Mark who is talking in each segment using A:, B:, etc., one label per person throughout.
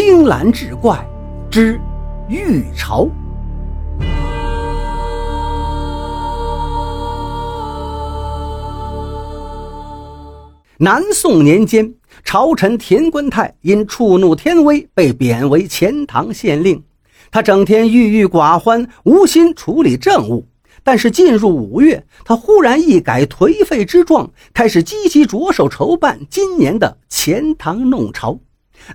A: 青蓝志怪之玉朝。南宋年间，朝臣田官泰因触怒天威，被贬为钱塘县令。他整天郁郁寡欢，无心处理政务。但是进入五月，他忽然一改颓废之状，开始积极着手筹办今年的钱塘弄潮。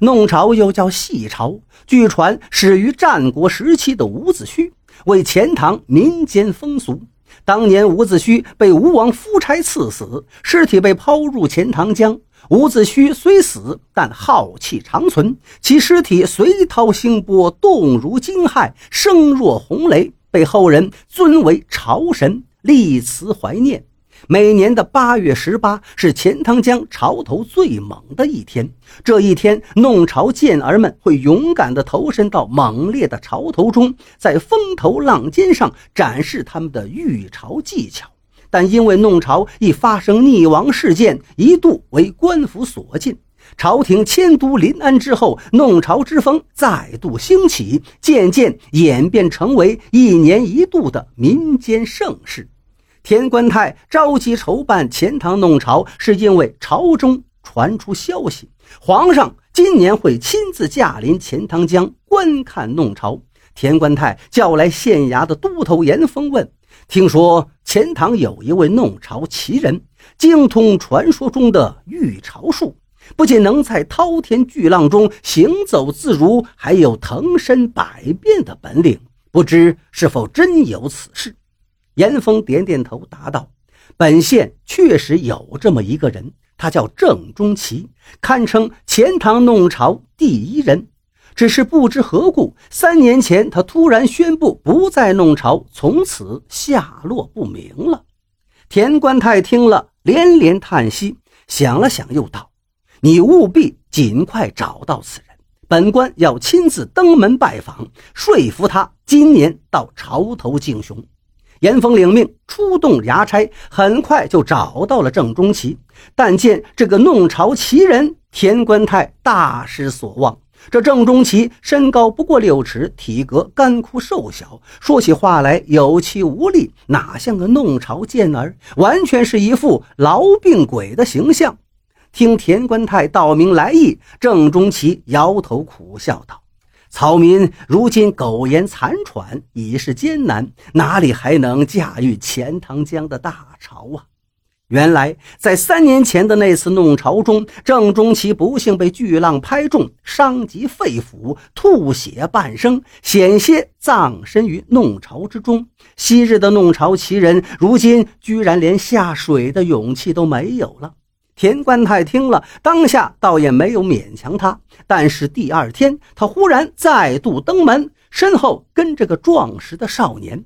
A: 弄潮又叫戏潮，据传始于战国时期的伍子胥，为钱塘民间风俗。当年伍子胥被吴王夫差刺死，尸体被抛入钱塘江。伍子胥虽死，但浩气长存，其尸体随涛兴波，动如惊骇，声若洪雷，被后人尊为潮神，立祠怀念。每年的八月十八是钱塘江潮头最猛的一天。这一天，弄潮健儿们会勇敢地投身到猛烈的潮头中，在风头浪尖上展示他们的御潮技巧。但因为弄潮易发生溺亡事件，一度为官府所禁。朝廷迁都临安之后，弄潮之风再度兴起，渐渐演变成为一年一度的民间盛事。田官泰着急筹办钱塘弄潮，是因为朝中传出消息，皇上今年会亲自驾临钱塘江观看弄潮。田官泰叫来县衙的都头严峰问：“听说钱塘有一位弄潮奇人，精通传说中的御潮术，不仅能在滔天巨浪中行走自如，还有腾身百变的本领，不知是否真有此事？”严峰点点头，答道：“本县确实有这么一个人，他叫郑中奇，堪称钱塘弄潮第一人。只是不知何故，三年前他突然宣布不再弄潮，从此下落不明了。”田官太听了，连连叹息，想了想，又道：“你务必尽快找到此人，本官要亲自登门拜访，说服他今年到潮头竞雄。”严峰领命，出动衙差，很快就找到了郑中奇。但见这个弄潮奇人，田官泰大失所望。这郑中奇身高不过六尺，体格干枯瘦小，说起话来有气无力，哪像个弄潮健儿，完全是一副痨病鬼的形象。听田官泰道明来意，郑中奇摇头苦笑道。草民如今苟延残喘，已是艰难，哪里还能驾驭钱塘江的大潮啊？原来在三年前的那次弄潮中，郑中奇不幸被巨浪拍中，伤及肺腑，吐血半生，险些葬身于弄潮之中。昔日的弄潮奇人，如今居然连下水的勇气都没有了。田官泰听了，当下倒也没有勉强他。但是第二天，他忽然再度登门，身后跟着个壮实的少年。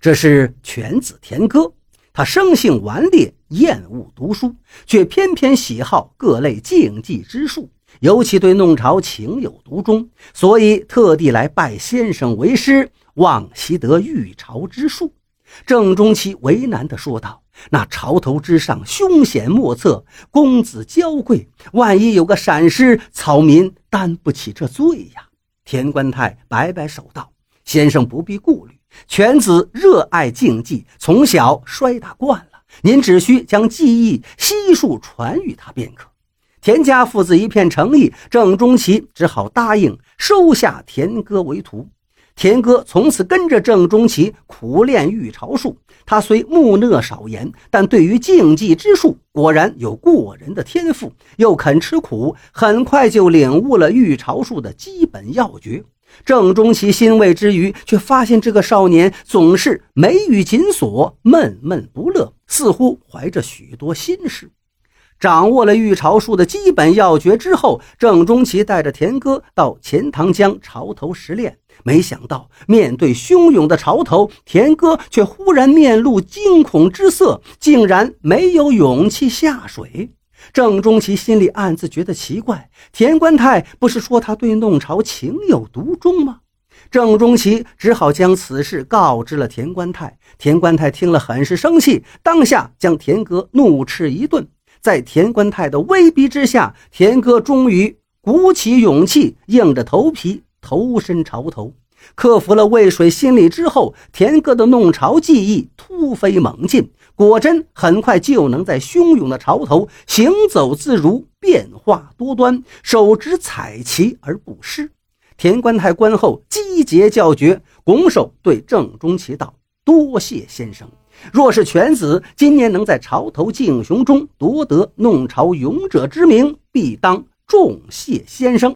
A: 这是犬子田歌，他生性顽劣，厌恶读书，却偏偏喜好各类竞技之术，尤其对弄潮情有独钟，所以特地来拜先生为师，望习得御潮之术。郑中奇为难地说道。那潮头之上凶险莫测，公子娇贵，万一有个闪失，草民担不起这罪呀！田官泰摆摆手道：“先生不必顾虑，犬子热爱竞技，从小摔打惯了，您只需将技艺悉数传与他便可。”田家父子一片诚意，郑中奇只好答应收下田哥为徒。田哥从此跟着郑中奇苦练御潮术。他虽木讷少言，但对于竞技之术果然有过人的天赋，又肯吃苦，很快就领悟了御潮术的基本要诀。郑中奇欣慰之余，却发现这个少年总是眉宇紧锁，闷闷不乐，似乎怀着许多心事。掌握了御潮术的基本要诀之后，郑中奇带着田哥到钱塘江潮头实练。没想到，面对汹涌的潮头，田哥却忽然面露惊恐之色，竟然没有勇气下水。郑中奇心里暗自觉得奇怪：田官泰不是说他对弄潮情有独钟吗？郑中奇只好将此事告知了田官泰。田官泰听了，很是生气，当下将田哥怒斥一顿。在田官泰的威逼之下，田哥终于鼓起勇气，硬着头皮投身潮头。克服了渭水心理之后，田哥的弄潮技艺突飞猛进，果真很快就能在汹涌的潮头行走自如，变化多端，手执彩旗而不失。田官太观后击节叫绝，拱手对郑中奇道：“多谢先生。若是犬子今年能在潮头竞雄中夺得弄潮勇者之名，必当重谢先生。”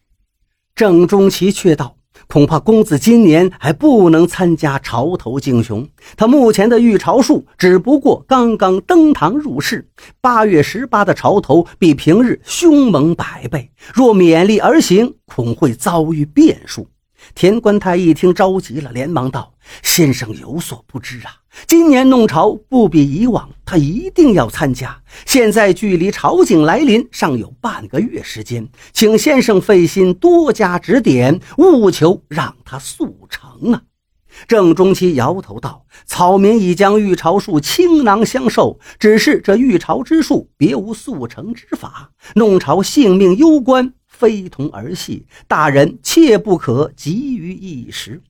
A: 郑中奇却道。恐怕公子今年还不能参加潮头竞雄。他目前的御潮术只不过刚刚登堂入室。八月十八的潮头比平日凶猛百倍，若勉力而行，恐会遭遇变数。田官太一听着急了，连忙道：“先生有所不知啊，今年弄潮不比以往，他一定要参加。现在距离潮景来临尚有半个月时间，请先生费心多加指点，务求让他速成啊。”郑中期摇头道：“草民已将御潮术倾囊相授，只是这御潮之术别无速成之法，弄潮性命攸关。”非同儿戏，大人切不可急于一时。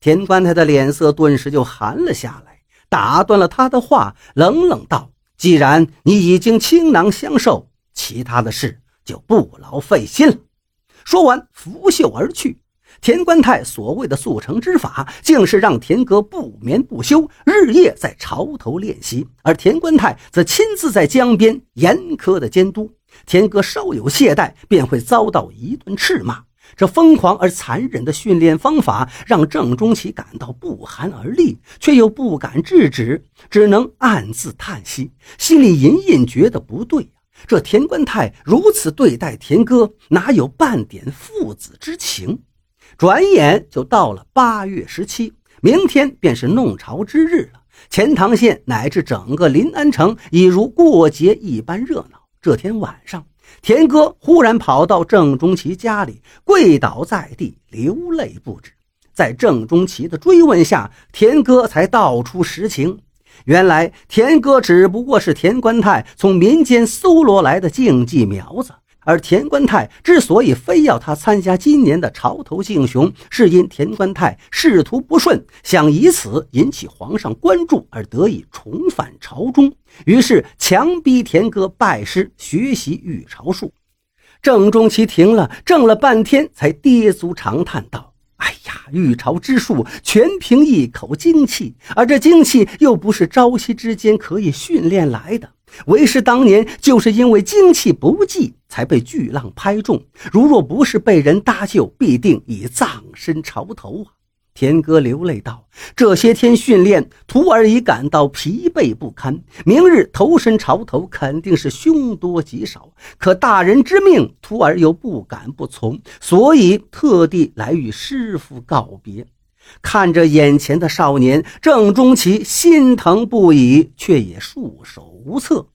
A: 田官太的脸色顿时就寒了下来，打断了他的话，冷冷道：“既然你已经倾囊相授，其他的事就不劳费心了。”说完，拂袖而去。田官太所谓的速成之法，竟是让田哥不眠不休，日夜在潮头练习，而田官太则亲自在江边严苛的监督。田哥稍有懈怠，便会遭到一顿斥骂。这疯狂而残忍的训练方法，让郑中奇感到不寒而栗，却又不敢制止，只能暗自叹息，心里隐隐觉得不对。这田官太如此对待田哥，哪有半点父子之情？转眼就到了八月十七，明天便是弄潮之日了。钱塘县乃至整个临安城，已如过节一般热闹。这天晚上，田哥忽然跑到郑中奇家里，跪倒在地，流泪不止。在郑中奇的追问下，田哥才道出实情。原来，田哥只不过是田官太从民间搜罗来的竞技苗子。而田官太之所以非要他参加今年的潮头竞雄，是因田官太仕途不顺，想以此引起皇上关注而得以重返朝中，于是强逼田哥拜师学习御朝术。郑中奇停了，怔了半天，才跌足长叹道：“哎呀，御朝之术全凭一口精气，而这精气又不是朝夕之间可以训练来的。”为师当年就是因为精气不济，才被巨浪拍中。如若不是被人搭救，必定已葬身潮头啊！田哥流泪道：“这些天训练，徒儿已感到疲惫不堪。明日投身潮头，肯定是凶多吉少。可大人之命，徒儿又不敢不从，所以特地来与师傅告别。”看着眼前的少年郑中奇，心疼不已，却也束手无策。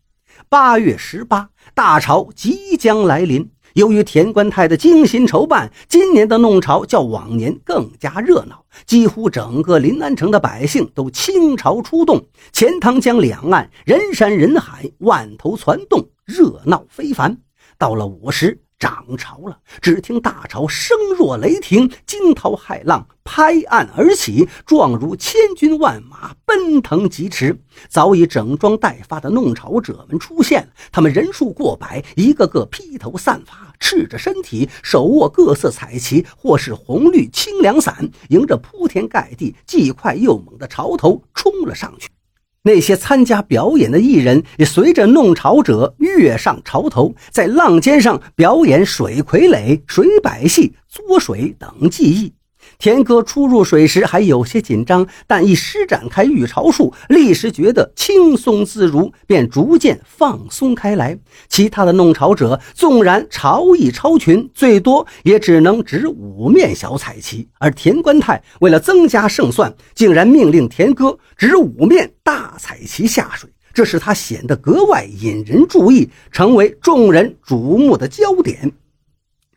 A: 八月十八，大潮即将来临。由于田官太的精心筹办，今年的弄潮较往年更加热闹，几乎整个临安城的百姓都倾巢出动，钱塘江两岸人山人海，万头攒动，热闹非凡。到了午时。涨潮了，只听大潮声若雷霆，惊涛骇浪拍岸而起，状如千军万马奔腾疾驰。早已整装待发的弄潮者们出现了，他们人数过百，一个个披头散发，赤着身体，手握各色彩旗或是红绿清凉伞，迎着铺天盖地、既快又猛的潮头冲了上去。那些参加表演的艺人也随着弄潮者跃上潮头，在浪尖上表演水傀儡、水摆戏、作水等技艺。田哥初入水时还有些紧张，但一施展开御潮术，立时觉得轻松自如，便逐渐放松开来。其他的弄潮者纵然潮艺超群，最多也只能执五面小彩旗，而田官太为了增加胜算，竟然命令田哥执五面大彩旗下水，这使他显得格外引人注意，成为众人瞩目的焦点。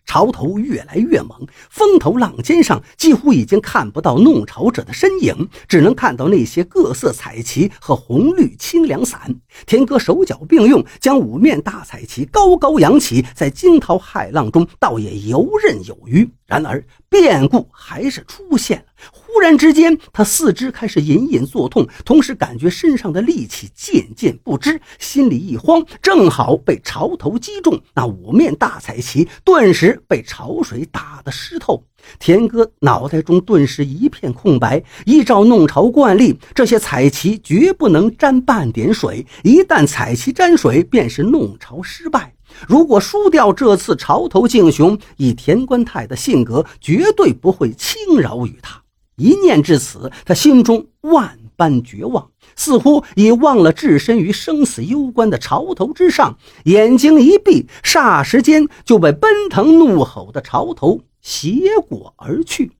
A: 潮头越来越猛，风头浪尖上几乎已经看不到弄潮者的身影，只能看到那些各色彩旗和红绿清凉伞。田哥手脚并用，将五面大彩旗高高扬起，在惊涛骇浪中倒也游刃有余。然而变故还是出现了。忽然之间，他四肢开始隐隐作痛，同时感觉身上的力气渐渐不支，心里一慌，正好被潮头击中，那五面大彩旗顿时被潮水打得湿透。田哥脑袋中顿时一片空白。依照弄潮惯例，这些彩旗绝不能沾半点水，一旦彩旗沾水，便是弄潮失败。如果输掉这次潮头竞雄，以田官泰的性格，绝对不会轻饶于他。一念至此，他心中万般绝望，似乎已忘了置身于生死攸关的潮头之上。眼睛一闭，霎时间就被奔腾怒吼的潮头斜过而去。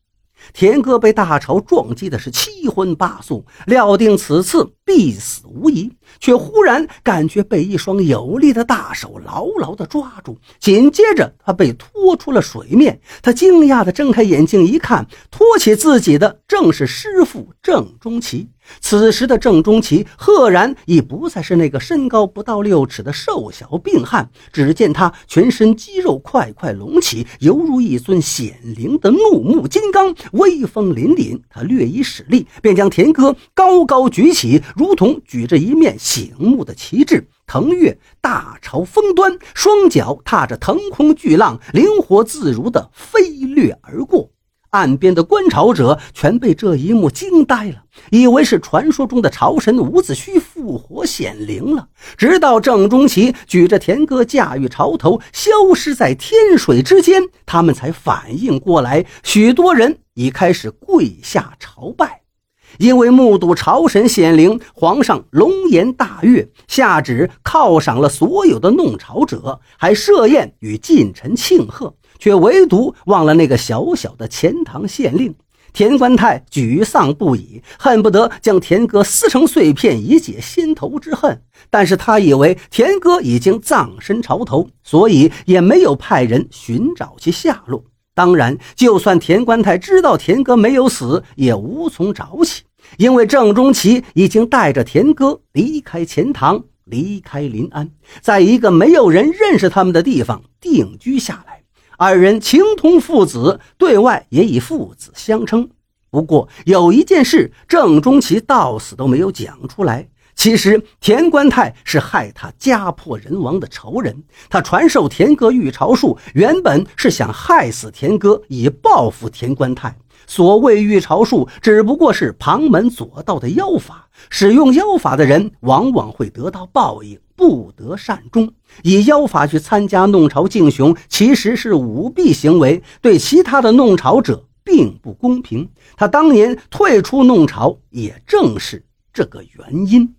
A: 田哥被大潮撞击的是七荤八素，料定此次必死无疑，却忽然感觉被一双有力的大手牢牢地抓住，紧接着他被拖出了水面。他惊讶地睁开眼睛一看，托起自己的正是师傅郑中奇。此时的郑中奇赫然已不再是那个身高不到六尺的瘦小病汉，只见他全身肌肉块块隆起，犹如一尊显灵的怒目金刚，威风凛凛。他略一使力，便将田哥高高举起，如同举着一面醒目的旗帜，腾跃大潮峰端，双脚踏着腾空巨浪，灵活自如地飞掠而过。岸边的观潮者全被这一幕惊呆了，以为是传说中的潮神伍子胥复活显灵了。直到郑中奇举着田歌驾驭潮头消失在天水之间，他们才反应过来，许多人已开始跪下朝拜，因为目睹潮神显灵，皇上龙颜大悦，下旨犒赏了所有的弄潮者，还设宴与近臣庆贺。却唯独忘了那个小小的钱塘县令田官泰，沮丧不已，恨不得将田哥撕成碎片以解心头之恨。但是他以为田哥已经葬身潮头，所以也没有派人寻找其下落。当然，就算田官泰知道田哥没有死，也无从找起，因为郑中奇已经带着田哥离开钱塘，离开临安，在一个没有人认识他们的地方定居下来。二人情同父子，对外也以父子相称。不过有一件事，郑中奇到死都没有讲出来。其实田官泰是害他家破人亡的仇人，他传授田哥御朝术，原本是想害死田哥，以报复田官泰。所谓御朝术，只不过是旁门左道的妖法。使用妖法的人，往往会得到报应，不得善终。以妖法去参加弄潮竞雄，其实是舞弊行为，对其他的弄潮者并不公平。他当年退出弄潮，也正是这个原因。